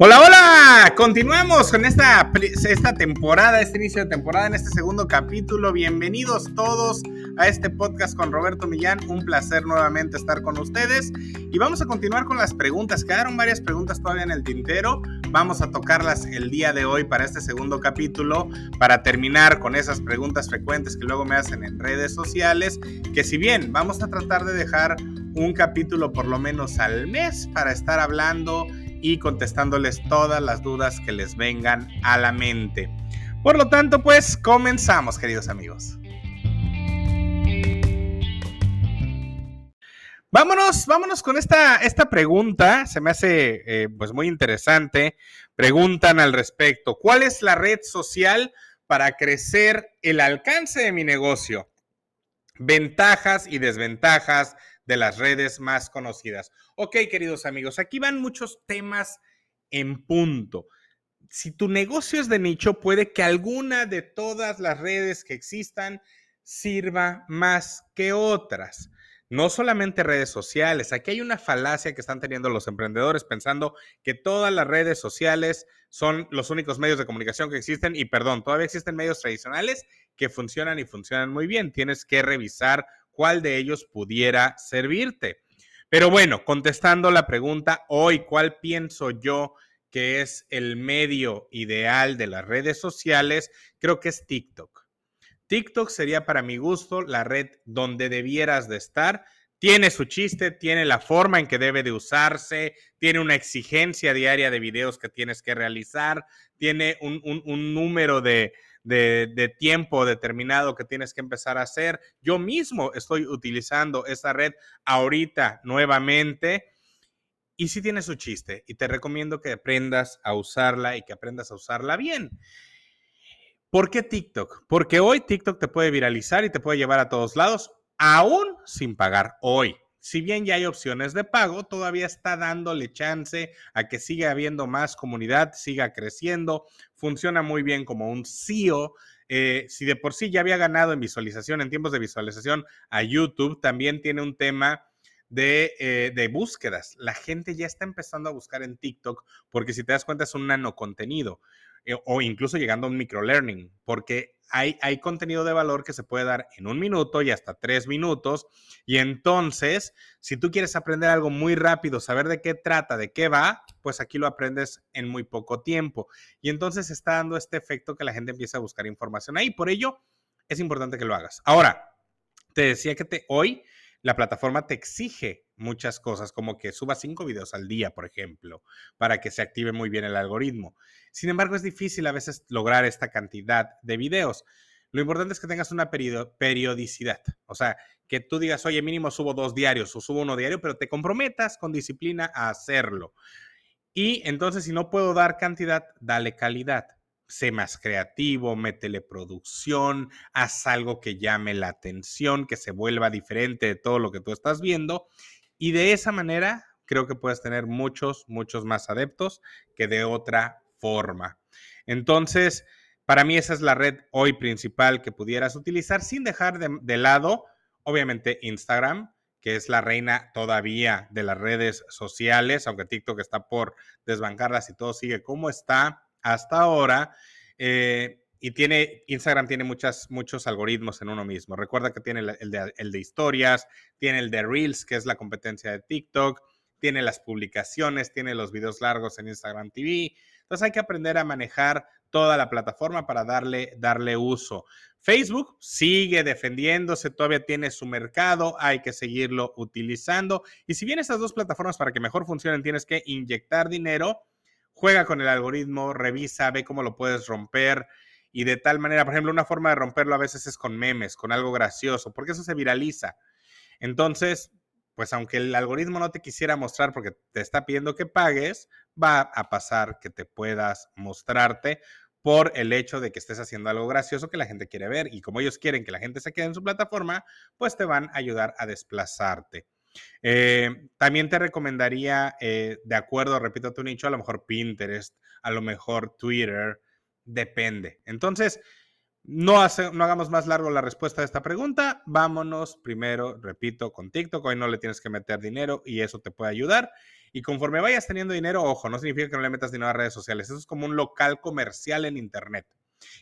Hola, hola, continuamos con esta, esta temporada, este inicio de temporada, en este segundo capítulo. Bienvenidos todos a este podcast con Roberto Millán. Un placer nuevamente estar con ustedes. Y vamos a continuar con las preguntas. Quedaron varias preguntas todavía en el tintero. Vamos a tocarlas el día de hoy para este segundo capítulo, para terminar con esas preguntas frecuentes que luego me hacen en redes sociales. Que si bien vamos a tratar de dejar un capítulo por lo menos al mes para estar hablando y contestándoles todas las dudas que les vengan a la mente. Por lo tanto, pues comenzamos, queridos amigos. Vámonos, vámonos con esta, esta pregunta. Se me hace eh, pues muy interesante. Preguntan al respecto. ¿Cuál es la red social para crecer el alcance de mi negocio? Ventajas y desventajas de las redes más conocidas. Ok, queridos amigos, aquí van muchos temas en punto. Si tu negocio es de nicho, puede que alguna de todas las redes que existan sirva más que otras. No solamente redes sociales, aquí hay una falacia que están teniendo los emprendedores pensando que todas las redes sociales son los únicos medios de comunicación que existen y perdón, todavía existen medios tradicionales que funcionan y funcionan muy bien. Tienes que revisar cuál de ellos pudiera servirte. Pero bueno, contestando la pregunta hoy, ¿cuál pienso yo que es el medio ideal de las redes sociales? Creo que es TikTok. TikTok sería para mi gusto la red donde debieras de estar. Tiene su chiste, tiene la forma en que debe de usarse, tiene una exigencia diaria de videos que tienes que realizar, tiene un, un número de, de, tiempo determinado que tienes que empezar a hacer. Yo mismo estoy utilizando esta red ahorita nuevamente y sí tiene su chiste y te recomiendo que aprendas a usarla y que aprendas a usarla bien. ¿Por qué TikTok? Porque hoy TikTok te puede viralizar y te puede llevar a todos lados, aún sin pagar hoy si bien ya hay opciones de pago, todavía está dándole chance a que siga habiendo más comunidad, siga creciendo, funciona muy bien como un CEO. Eh, si de por sí ya había ganado en visualización, en tiempos de visualización a YouTube, también tiene un tema de, eh, de, búsquedas. La gente ya está empezando a buscar en TikTok porque si te das cuenta es un nano contenido. Eh, o incluso llegando a un microlearning, porque hay, hay contenido de valor que se puede dar en un minuto y hasta tres minutos. Y entonces, si tú quieres aprender algo muy rápido, saber de qué trata, de qué va, pues aquí lo aprendes en muy poco tiempo. Y entonces está dando este efecto que la gente empieza a buscar información ahí. Por ello, es importante que lo hagas. Ahora, te decía que hoy la plataforma te exige muchas cosas, como que suba cinco videos al día, por ejemplo, para que se active muy bien el algoritmo. Sin embargo, es difícil a veces lograr esta cantidad de videos. Lo importante es que tengas una periodicidad, o sea, que tú digas, oye, mínimo subo dos diarios o subo uno diario, pero te comprometas con disciplina a hacerlo. Y entonces, si no puedo dar cantidad, dale calidad sé más creativo, métele producción, haz algo que llame la atención, que se vuelva diferente de todo lo que tú estás viendo. Y de esa manera creo que puedes tener muchos, muchos más adeptos que de otra forma. Entonces, para mí esa es la red hoy principal que pudieras utilizar sin dejar de, lado, obviamente, Instagram, que es la reina todavía de las redes sociales, aunque TikTok está por desbancarlas y todo sigue como está hasta ahora. Eh, y tiene, Instagram tiene muchas, muchos algoritmos en uno mismo. Recuerda que tiene el de, el de, historias, tiene el de Reels, que es la competencia de TikTok, tiene las publicaciones, tiene los videos largos en Instagram TV. Entonces hay que aprender a manejar toda la plataforma para darle, darle uso. Facebook sigue defendiéndose, todavía tiene su mercado, hay que seguirlo utilizando. Y si bien estas dos plataformas para que mejor funcionen tienes que inyectar dinero, juega con el algoritmo, revisa, ve cómo lo puedes romper y de tal manera, por ejemplo, una forma de romperlo a veces es con memes, con algo gracioso, porque eso se viraliza. Entonces, pues aunque el algoritmo no te quisiera mostrar porque te está pidiendo que pagues, va a pasar que te puedas mostrarte por el hecho de que estés haciendo algo gracioso que la gente quiere ver y como ellos quieren que la gente se quede en su plataforma, pues te van a ayudar a desplazarte. Eh, también te recomendaría, eh, de acuerdo, repito, tu nicho, a lo mejor Pinterest, a lo mejor Twitter, depende. Entonces, no, no hagamos más largo la respuesta a esta pregunta. Vámonos primero, repito, con TikTok. Hoy no le tienes que meter dinero y eso te puede ayudar. Y conforme vayas teniendo dinero, ojo, no significa que no le metas dinero a redes sociales. Eso es como un local comercial en Internet.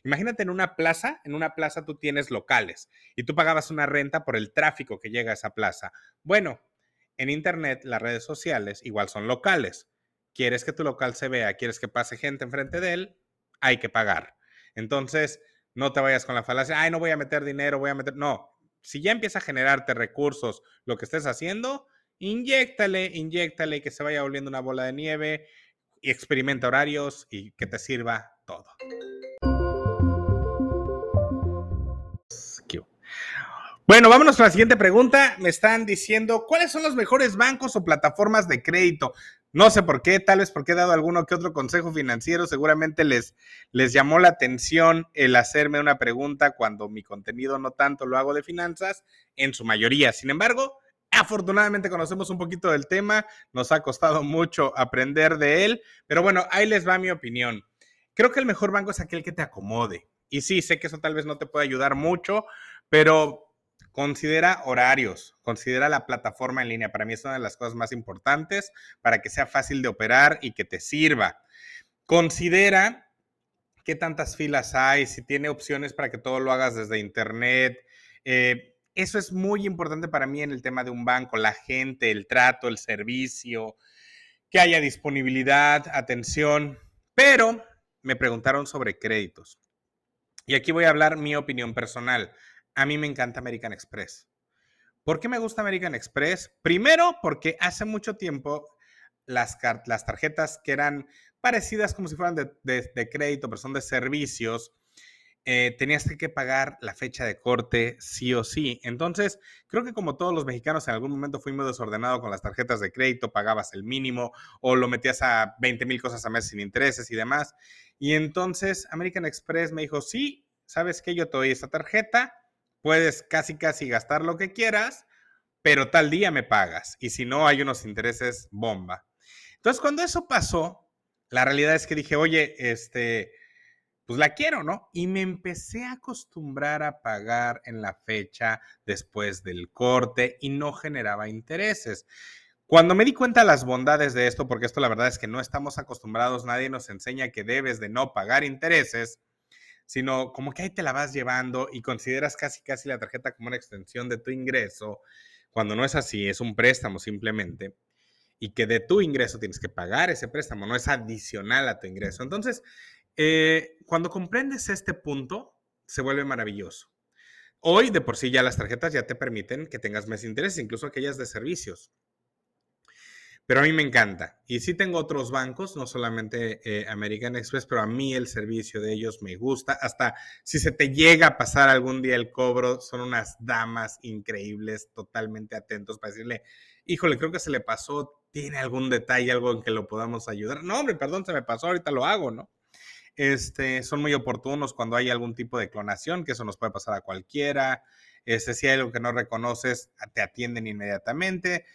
Imagínate en una plaza, en una plaza tú tienes locales y tú pagabas una renta por el tráfico que llega a esa plaza. Bueno, en Internet las redes sociales igual son locales. ¿Quieres que tu local se vea? ¿Quieres que pase gente enfrente de él? Hay que pagar. Entonces, no te vayas con la falacia, ay, no voy a meter dinero, voy a meter... No, si ya empieza a generarte recursos lo que estés haciendo, inyectale, inyectale que se vaya volviendo una bola de nieve y experimenta horarios y que te sirva todo. Bueno, vámonos con la siguiente pregunta. Me están diciendo, ¿cuáles son los mejores bancos o plataformas de crédito? No sé por qué, tal vez porque he dado alguno que otro consejo financiero, seguramente les, les llamó la atención el hacerme una pregunta cuando mi contenido no tanto lo hago de finanzas, en su mayoría. Sin embargo, afortunadamente conocemos un poquito del tema, nos ha costado mucho aprender de él, pero bueno, ahí les va mi opinión. Creo que el mejor banco es aquel que te acomode. Y sí, sé que eso tal vez no te puede ayudar mucho, pero Considera horarios, considera la plataforma en línea. Para mí es una de las cosas más importantes para que sea fácil de operar y que te sirva. Considera qué tantas filas hay, si tiene opciones para que todo lo hagas desde internet. Eh, eso es muy importante para mí en el tema de un banco, la gente, el trato, el servicio, que haya disponibilidad, atención. Pero me preguntaron sobre créditos. Y aquí voy a hablar mi opinión personal a mí me encanta American Express. ¿Por qué me gusta American Express? Primero, porque hace mucho tiempo las, tarjetas que eran parecidas como si fueran de, crédito, pero son de servicios, eh, tenías que pagar la fecha de corte sí o sí. Entonces, creo que como todos los mexicanos en algún momento fuimos desordenados con las tarjetas de crédito, pagabas el mínimo o lo metías a 20 mil cosas a mes sin intereses y demás. Y entonces American Express me dijo, sí, ¿sabes qué? Yo te doy esta tarjeta, puedes casi casi gastar lo que quieras, pero tal día me pagas. Y si no, hay unos intereses bomba. Entonces, cuando eso pasó, la realidad es que dije, oye, este, pues la quiero, ¿no? Y me empecé a acostumbrar a pagar en la fecha después del corte y no generaba intereses. Cuando me di cuenta las bondades de esto, porque esto la verdad es que no estamos acostumbrados, nadie nos enseña que debes de no pagar intereses, sino como que ahí te la vas llevando y consideras casi casi la tarjeta como una extensión de tu ingreso, cuando no es así, es un préstamo simplemente, y que de tu ingreso tienes que pagar ese préstamo, no es adicional a tu ingreso. Entonces, eh, cuando comprendes este punto, se vuelve maravilloso. Hoy, de por sí, ya las tarjetas ya te permiten que tengas más interés, incluso aquellas de servicios. Pero a mí me encanta. Y sí tengo otros bancos, no solamente eh, American Express, pero a mí el servicio de ellos me gusta. Hasta si se te llega a pasar algún día el cobro, son unas damas increíbles, totalmente atentos para decirle, híjole, creo que se le pasó, tiene algún detalle, algo en que lo podamos ayudar. No, hombre, perdón, se me pasó, ahorita lo hago, ¿no? Este, son muy oportunos cuando hay algún tipo de clonación, que eso nos puede pasar a cualquiera. Este, si hay algo que no reconoces, te atienden inmediatamente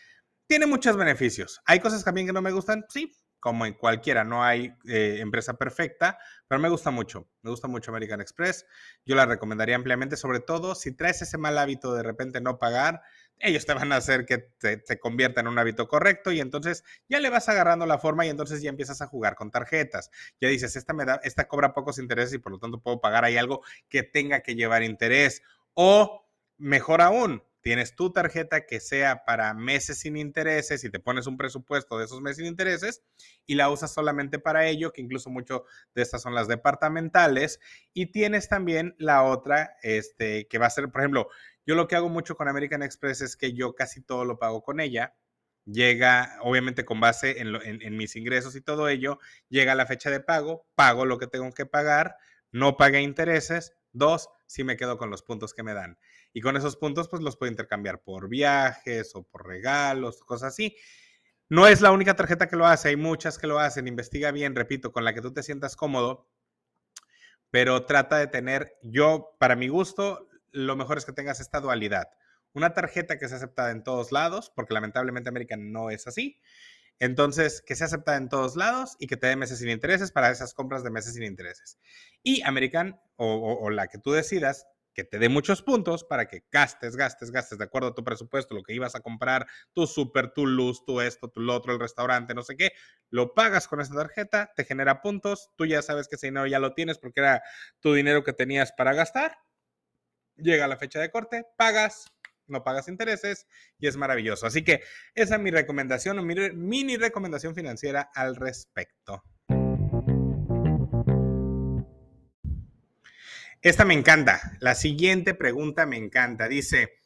tiene muchos beneficios. Hay cosas también que no me gustan, sí, como en cualquiera, no hay eh, empresa perfecta, pero me gusta mucho, me gusta mucho American Express. Yo la recomendaría ampliamente, sobre todo si traes ese mal hábito de repente no pagar, ellos te van a hacer que te, convierta en un hábito correcto y entonces ya le vas agarrando la forma y entonces ya empiezas a jugar con tarjetas. Ya dices, esta me da, esta cobra pocos intereses y por lo tanto puedo pagar ahí algo que tenga que llevar interés. O mejor aún, tienes tu tarjeta que sea para meses sin intereses y te pones un presupuesto de esos meses sin intereses y la usas solamente para ello, que incluso mucho de estas son las departamentales. Y tienes también la otra, este, que va a ser, por ejemplo, yo lo que hago mucho con American Express es que yo casi todo lo pago con ella. Llega, obviamente con base en, mis ingresos y todo ello, llega la fecha de pago, pago lo que tengo que pagar, no pagué intereses, dos, si me quedo con los puntos que me dan. Y con esos puntos, pues los puedo intercambiar por viajes o por regalos, cosas así. No es la única tarjeta que lo hace, hay muchas que lo hacen. Investiga bien, repito, con la que tú te sientas cómodo, pero trata de tener, yo, para mi gusto, lo mejor es que tengas esta dualidad. Una tarjeta que sea aceptada en todos lados, porque lamentablemente American no es así. Entonces, que sea aceptada en todos lados y que te dé meses sin intereses para esas compras de meses sin intereses. Y American, o, o la que tú decidas, que te dé muchos puntos para que gastes, gastes, gastes de acuerdo a tu presupuesto, lo que ibas a comprar, tu súper, tu luz, tu esto, tu lo otro, el restaurante, no sé qué, lo pagas con esa tarjeta, te genera puntos, tú ya sabes que ese dinero ya lo tienes porque era tu dinero que tenías para gastar, llega la fecha de corte, pagas, no pagas intereses y es maravilloso. Así que esa es mi recomendación o mi mini recomendación financiera al respecto. Esta me encanta. La siguiente pregunta me encanta. Dice,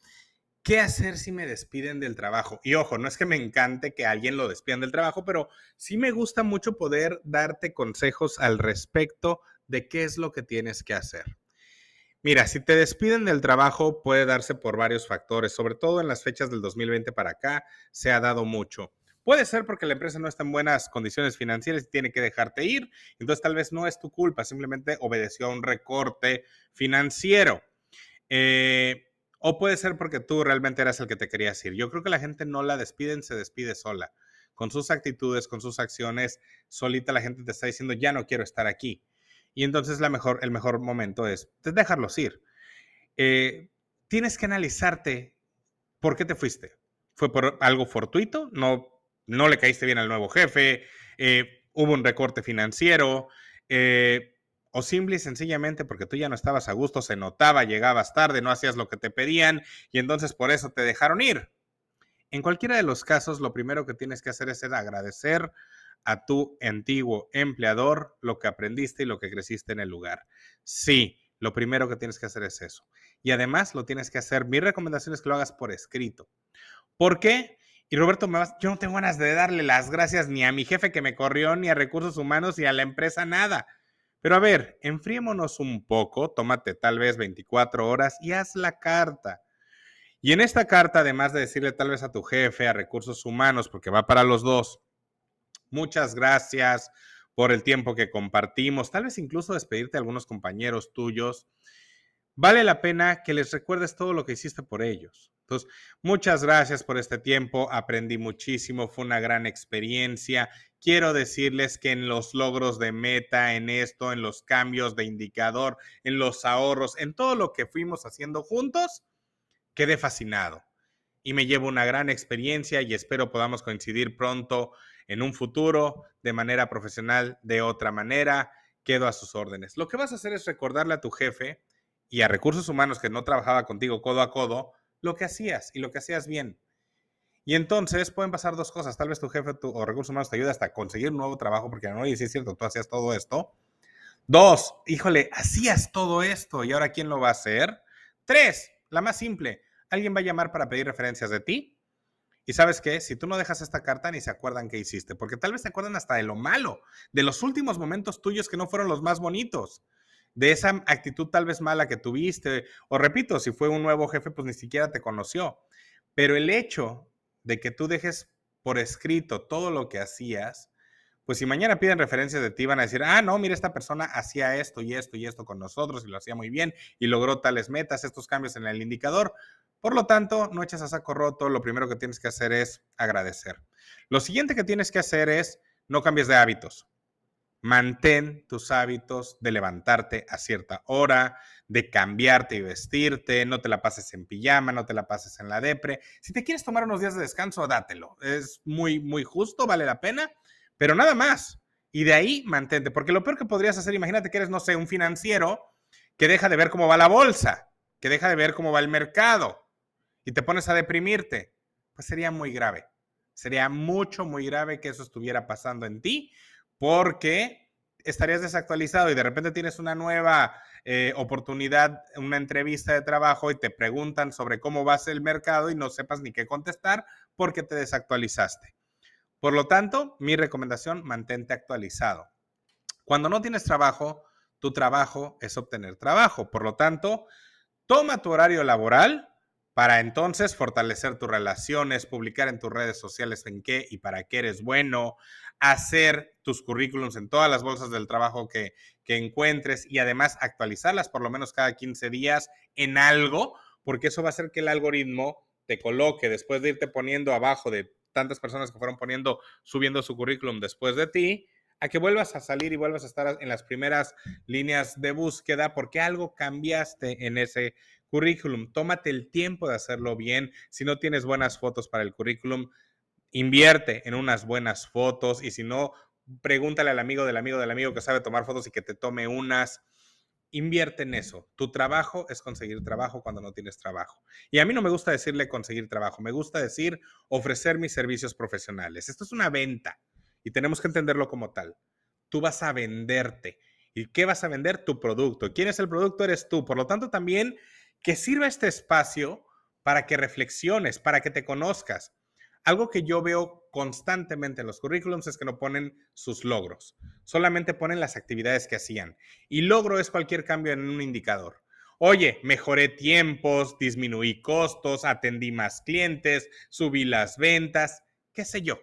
¿qué hacer si me despiden del trabajo? Y ojo, no es que me encante que alguien lo despidan del trabajo, pero sí me gusta mucho poder darte consejos al respecto de qué es lo que tienes que hacer. Mira, si te despiden del trabajo puede darse por varios factores, sobre todo en las fechas del 2020 para acá se ha dado mucho. Puede ser porque la empresa no está en buenas condiciones financieras y tiene que dejarte ir. Entonces tal vez no es tu culpa, simplemente obedeció a un recorte financiero. Eh, o puede ser porque tú realmente eras el que te querías ir. Yo creo que la gente no la despiden, se despide sola. Con sus actitudes, con sus acciones, solita la gente te está diciendo, ya no quiero estar aquí. Y entonces la mejor, el mejor momento es dejarlos ir. Eh, tienes que analizarte por qué te fuiste. ¿Fue por algo fortuito? No no le caíste bien al nuevo jefe, eh, hubo un recorte financiero, eh, o simple y sencillamente porque tú ya no estabas a gusto, se notaba, llegabas tarde, no hacías lo que te pedían y entonces por eso te dejaron ir. En cualquiera de los casos, lo primero que tienes que hacer es agradecer a tu antiguo empleador lo que aprendiste y lo que creciste en el lugar. Sí, lo primero que tienes que hacer es eso. Y además lo tienes que hacer, mi recomendación es que lo hagas por escrito. ¿Por qué? Y Roberto, yo no tengo ganas de darle las gracias ni a mi jefe que me corrió, ni a recursos humanos, ni a la empresa, nada. Pero a ver, enfriémonos un poco, tómate tal vez 24 horas y haz la carta. Y en esta carta, además de decirle tal vez a tu jefe, a recursos humanos, porque va para los dos, muchas gracias por el tiempo que compartimos, tal vez incluso despedirte a algunos compañeros tuyos, vale la pena que les recuerdes todo lo que hiciste por ellos. Entonces, muchas gracias por este tiempo, aprendí muchísimo, fue una gran experiencia. Quiero decirles que en los logros de meta, en esto, en los cambios de indicador, en los ahorros, en todo lo que fuimos haciendo juntos, quedé fascinado y me llevo una gran experiencia y espero podamos coincidir pronto en un futuro de manera profesional, de otra manera. Quedo a sus órdenes. Lo que vas a hacer es recordarle a tu jefe y a recursos humanos que no trabajaba contigo codo a codo lo que hacías y lo que hacías bien. Y entonces pueden pasar dos cosas. Tal vez tu jefe o recursos humanos te ayude hasta conseguir un nuevo trabajo, porque no, y sí es cierto, tú hacías todo esto. Dos, híjole, hacías todo esto y ahora ¿quién lo va a hacer? Tres, la más simple, alguien va a llamar para pedir referencias de ti. Y sabes qué, si tú no dejas esta carta ni se acuerdan qué hiciste, porque tal vez se acuerdan hasta de lo malo, de los últimos momentos tuyos que no fueron los más bonitos de esa actitud tal vez mala que tuviste, o repito, si fue un nuevo jefe, pues ni siquiera te conoció. Pero el hecho de que tú dejes por escrito todo lo que hacías, pues si mañana piden referencias de ti, van a decir, ah, no, mira, esta persona hacía esto y esto y esto con nosotros y lo hacía muy bien y logró tales metas, estos cambios en el indicador. Por lo tanto, no echas a saco roto, lo primero que tienes que hacer es agradecer. Lo siguiente que tienes que hacer es no cambies de hábitos. Mantén tus hábitos de levantarte a cierta hora, de cambiarte y vestirte, no te la pases en pijama, no te la pases en la depre. Si te quieres tomar unos días de descanso, dátelo. Es muy, muy justo, vale la pena, pero nada más. Y de ahí mantente, porque lo peor que podrías hacer, imagínate que eres, no sé, un financiero que deja de ver cómo va la bolsa, que deja de ver cómo va el mercado y te pones a deprimirte, pues sería muy grave. Sería mucho, muy grave que eso estuviera pasando en ti porque estarías desactualizado y de repente tienes una nueva eh, oportunidad, una entrevista de trabajo y te preguntan sobre cómo va el mercado y no sepas ni qué contestar porque te desactualizaste. Por lo tanto, mi recomendación, mantente actualizado. Cuando no tienes trabajo, tu trabajo es obtener trabajo. Por lo tanto, toma tu horario laboral para entonces fortalecer tus relaciones, publicar en tus redes sociales en qué y para qué eres bueno, hacer tus currículums en todas las bolsas del trabajo que, que encuentres y además actualizarlas por lo menos cada 15 días en algo, porque eso va a hacer que el algoritmo te coloque después de irte poniendo abajo de tantas personas que fueron poniendo, subiendo su currículum después de ti, a que vuelvas a salir y vuelvas a estar en las primeras líneas de búsqueda porque algo cambiaste en ese currículum. Tómate el tiempo de hacerlo bien. Si no tienes buenas fotos para el currículum, invierte en unas buenas fotos y si no, pregúntale al amigo del amigo del amigo que sabe tomar fotos y que te tome unas. Invierte en eso. Tu trabajo es conseguir trabajo cuando no tienes trabajo. Y a mí no me gusta decirle conseguir trabajo, me gusta decir ofrecer mis servicios profesionales. Esto es una venta y tenemos que entenderlo como tal. Tú vas a venderte. ¿Y qué vas a vender? Tu producto. ¿Quién es el producto? Eres tú. Por lo tanto, también que sirva este espacio para que reflexiones, para que te conozcas. Algo que yo veo constantemente en los currículums es que no ponen sus logros, solamente ponen las actividades que hacían. Y logro es cualquier cambio en un indicador. Oye, mejoré tiempos, disminuí costos, atendí más clientes, subí las ventas, qué sé yo.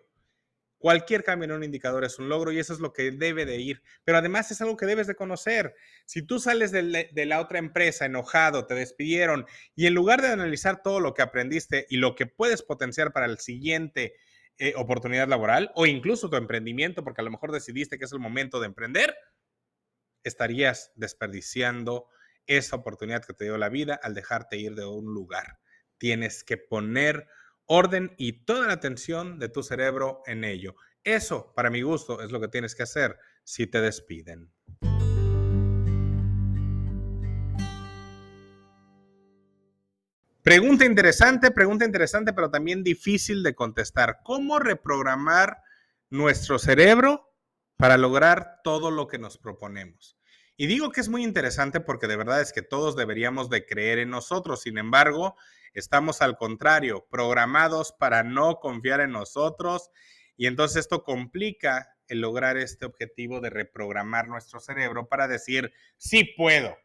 Cualquier cambio en un indicador es un logro y eso es lo que debe de ir. Pero además es algo que debes de conocer. Si tú sales de, la otra empresa enojado, te despidieron y en lugar de analizar todo lo que aprendiste y lo que puedes potenciar para el siguiente eh, oportunidad laboral o incluso tu emprendimiento, porque a lo mejor decidiste que es el momento de emprender, estarías desperdiciando esa oportunidad que te dio la vida al dejarte ir de un lugar. Tienes que poner orden y toda la atención de tu cerebro en ello. Eso, para mi gusto, es lo que tienes que hacer si te despiden. Pregunta interesante, pregunta interesante, pero también difícil de contestar. ¿Cómo reprogramar nuestro cerebro para lograr todo lo que nos proponemos? Y digo que es muy interesante porque de verdad es que todos deberíamos de creer en nosotros. Sin embargo, Estamos al contrario, programados para no confiar en nosotros y entonces esto complica el lograr este objetivo de reprogramar nuestro cerebro para decir, sí puedo.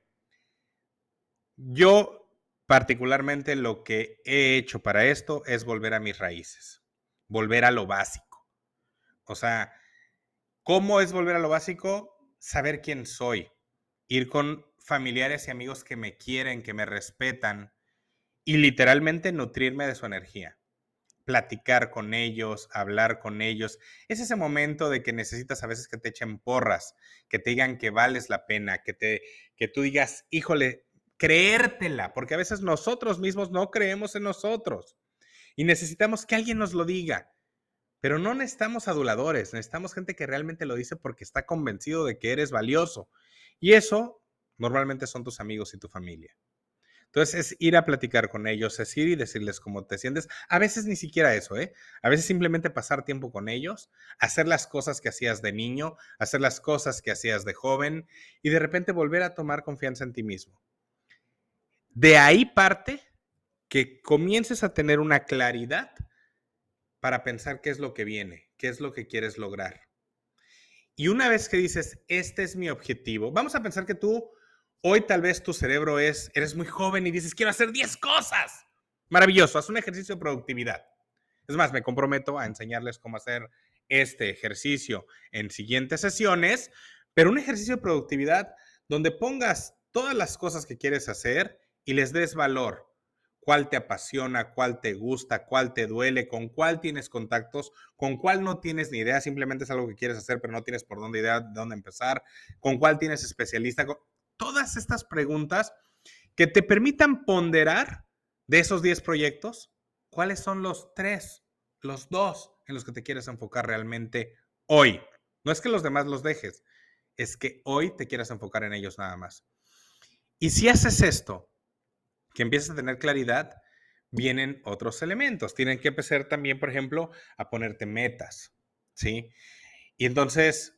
Yo particularmente lo que he hecho para esto es volver a mis raíces, volver a lo básico. O sea, ¿cómo es volver a lo básico? Saber quién soy, ir con familiares y amigos que me quieren, que me respetan, y literalmente nutrirme de su energía. Platicar con ellos, hablar con ellos. Es ese momento de que necesitas a veces que te echen porras, que te digan que vales la pena, que, te, que tú digas, híjole, creértela, porque a veces nosotros mismos no creemos en nosotros y necesitamos que alguien nos lo diga. Pero no necesitamos aduladores, necesitamos gente que realmente lo dice porque está convencido de que eres valioso. Y eso normalmente son tus amigos y tu familia. Entonces es ir a platicar con ellos, es ir y decirles cómo te sientes. A veces ni siquiera eso, ¿eh? A veces simplemente pasar tiempo con ellos, hacer las cosas que hacías de niño, hacer las cosas que hacías de joven y de repente volver a tomar confianza en ti mismo. De ahí parte que comiences a tener una claridad para pensar qué es lo que viene, qué es lo que quieres lograr. Y una vez que dices, este es mi objetivo, vamos a pensar que tú Hoy tal vez tu cerebro es, eres muy joven y dices, quiero hacer 10 cosas. Maravilloso, haz un ejercicio de productividad. Es más, me comprometo a enseñarles cómo hacer este ejercicio en siguientes sesiones, pero un ejercicio de productividad donde pongas todas las cosas que quieres hacer y les des valor. Cuál te apasiona, cuál te gusta, cuál te duele, con cuál tienes contactos, con cuál no tienes ni idea, simplemente es algo que quieres hacer, pero no tienes por dónde idea, dónde empezar, con cuál tienes especialista todas estas preguntas que te permitan ponderar de esos 10 proyectos, cuáles son los tres, los dos en los que te quieres enfocar realmente hoy. No es que los demás los dejes, es que hoy te quieras enfocar en ellos nada más. Y si haces esto, que empiezas a tener claridad, vienen otros elementos. Tienen que empezar también, por ejemplo, a ponerte metas, ¿sí? Y entonces,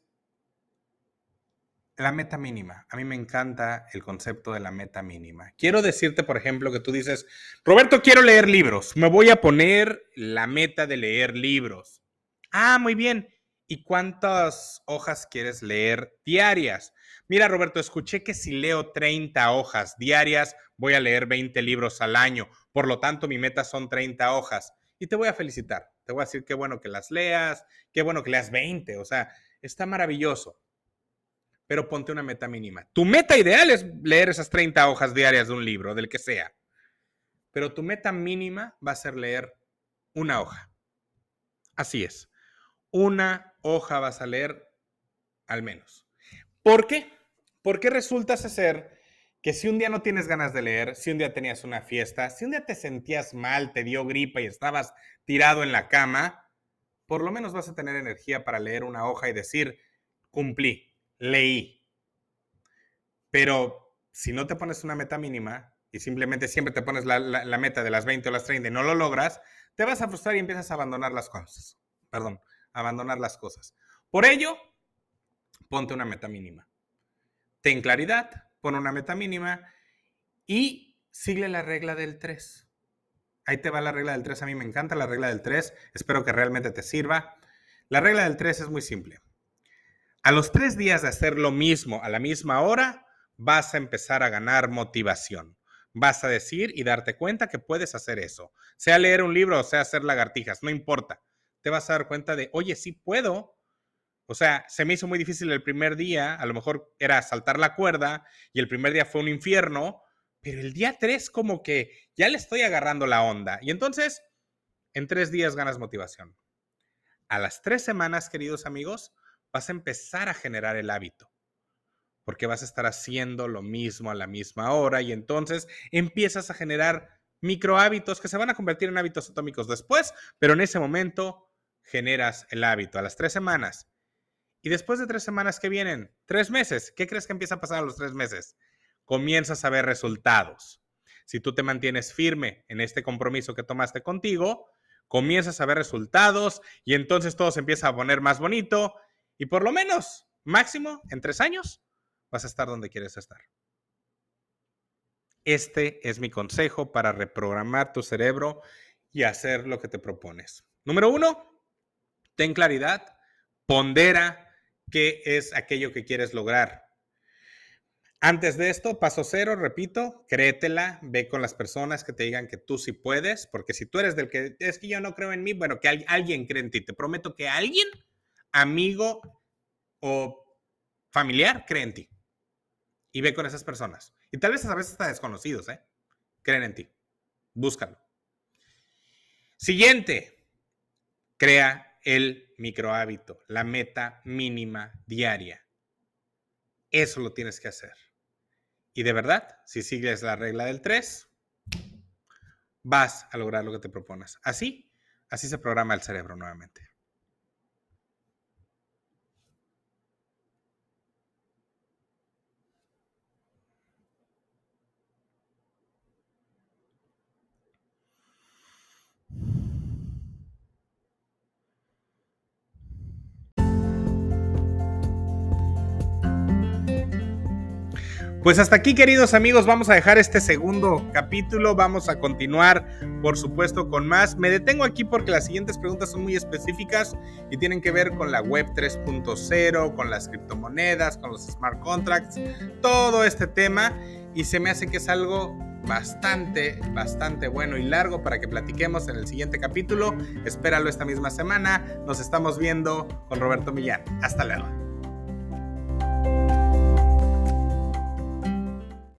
la meta mínima. A mí me encanta el concepto de la meta mínima. Quiero decirte, por ejemplo, que tú dices, Roberto, quiero leer libros. Me voy a poner la meta de leer libros. Ah, muy bien. ¿Y cuántas hojas quieres leer diarias? Mira, Roberto, escuché que si leo 30 hojas diarias, voy a leer 20 libros al año. Por lo tanto, mi meta son 30 hojas. Y te voy a felicitar. Te voy a decir qué bueno que las leas, qué bueno que leas 20. O sea, está maravilloso pero ponte una meta mínima. Tu meta ideal es leer esas 30 hojas diarias de un libro, del que sea. Pero tu meta mínima va a ser leer una hoja. Así es. Una hoja vas a leer Al menos. ¿Por qué? Porque resulta ser que si un día no tienes ganas de leer, si un día tenías una fiesta, si un día te sentías mal, te dio gripa y estabas tirado en la cama, por lo menos vas a tener energía para leer una hoja y decir, cumplí, leí. Pero si no te pones una meta mínima y simplemente siempre te pones la, meta de las 20 o las 30 y no lo logras, te vas a frustrar y empiezas a abandonar las cosas. Perdón, abandonar las cosas. Por ello, ponte una meta mínima. Ten claridad, pon una meta mínima y sigue la regla del 3. Ahí te va la regla del 3. A mí me encanta la regla del 3. Espero que realmente te sirva. La regla del 3 es muy simple. A los tres días de hacer lo mismo a la misma hora, vas a empezar a ganar motivación. Vas a decir y darte cuenta que puedes hacer eso. Sea leer un libro o sea hacer lagartijas, no importa. Te vas a dar cuenta de, oye, sí puedo. O sea, se me hizo muy difícil el primer día, a lo mejor era saltar la cuerda y el primer día fue un infierno, pero el día tres como que ya le estoy agarrando la onda. Y entonces, en tres días ganas motivación. A las tres semanas, queridos amigos, vas a empezar a generar el hábito, porque vas a estar haciendo lo mismo a la misma hora y entonces empiezas a generar micro hábitos que se van a convertir en hábitos atómicos después, pero en ese momento generas el hábito a las tres semanas. Y después de tres semanas que vienen, tres meses, ¿qué crees que empieza a pasar a los tres meses? Comienzas a ver resultados. Si tú te mantienes firme en este compromiso que tomaste contigo, comienzas a ver resultados y entonces todo se empieza a poner más bonito y por lo menos, máximo, en tres años, vas a estar donde quieres estar. Este es mi consejo para reprogramar tu cerebro y hacer lo que te propones. Número uno, ten claridad, pondera qué es aquello que quieres lograr. Antes de esto, paso cero, repito, créetela, ve con las personas que te digan que tú sí puedes, porque si tú eres del que es que yo no creo en mí, bueno, que alguien cree en ti. Te prometo que alguien amigo o familiar cree en ti. Y ve con esas personas. Y tal vez a veces hasta desconocidos, ¿eh? Creen en ti. Búscalo. Siguiente. Crea el micro hábito, la meta mínima diaria. Eso lo tienes que hacer. Y de verdad, si sigues la regla del 3, vas a lograr lo que te propones. Así, así se programa el cerebro nuevamente. Pues hasta aquí, queridos amigos, vamos a dejar este segundo capítulo. Vamos a continuar, por supuesto, con más. Me detengo aquí porque las siguientes preguntas son muy específicas y tienen que ver con la web 3.0, con las criptomonedas, con los smart contracts, todo este tema. Y se me hace que es algo bastante, bastante bueno y largo para que platiquemos en el siguiente capítulo. Espéralo esta misma semana. Nos estamos viendo con Roberto Millán. Hasta luego.